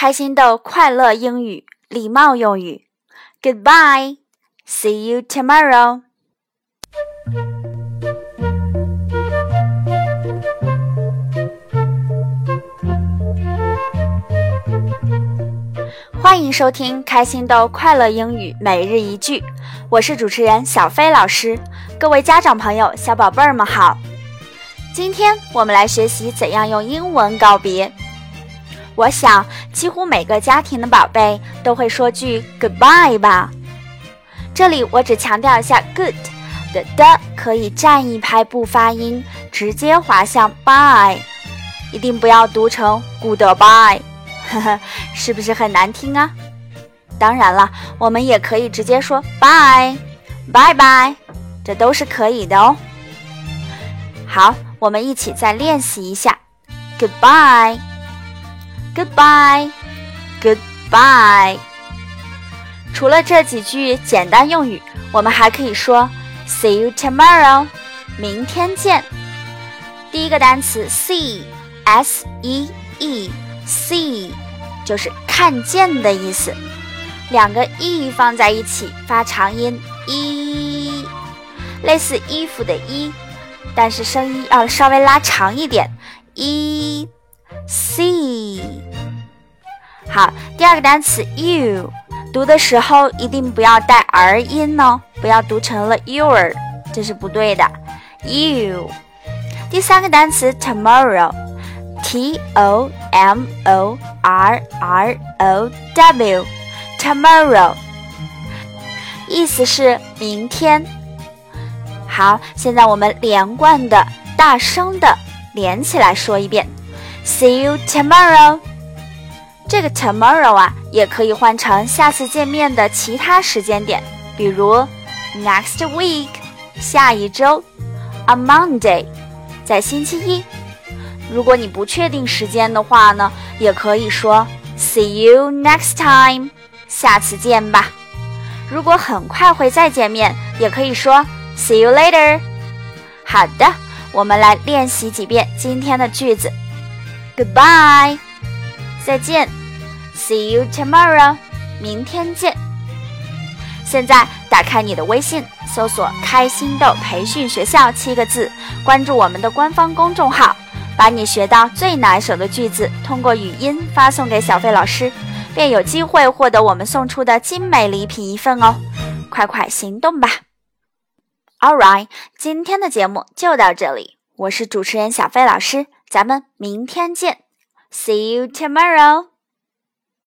开心豆快乐英语礼貌用语。Goodbye, see you tomorrow. 欢迎收听开心豆快乐英语每日一句，我是主持人小飞老师。各位家长朋友、小宝贝儿们好！今天我们来学习怎样用英文告别。我想，几乎每个家庭的宝贝都会说句 goodbye 吧。这里我只强调一下，good 的的可以站一拍不发音，直接滑向 bye，一定不要读成 goodbye，呵呵，是不是很难听啊？当然了，我们也可以直接说 bye，bye bye，这都是可以的哦。好，我们一起再练习一下 goodbye。Goodbye, goodbye。除了这几句简单用语，我们还可以说 See you tomorrow，明天见。第一个单词 see，s e e，see 就是看见的意思。两个 e 放在一起发长音 e，类似衣服的衣，但是声音要稍微拉长一点 e。see，好，第二个单词 you，读的时候一定不要带儿音哦，不要读成了 your，这是不对的。you，第三个单词 tomorrow，t o m o r r o w，tomorrow，意思是明天。好，现在我们连贯的、大声的连起来说一遍。See you tomorrow。这个 tomorrow 啊，也可以换成下次见面的其他时间点，比如 next week，下一周；on Monday，在星期一。如果你不确定时间的话呢，也可以说 see you next time，下次见吧。如果很快会再见面，也可以说 see you later。好的，我们来练习几遍今天的句子。Goodbye，再见。See you tomorrow，明天见。现在打开你的微信，搜索“开心豆培训学校”七个字，关注我们的官方公众号，把你学到最拿手的句子通过语音发送给小飞老师，便有机会获得我们送出的精美礼品一份哦！快快行动吧！All right，今天的节目就到这里，我是主持人小飞老师。咱们明天见，See you tomorrow。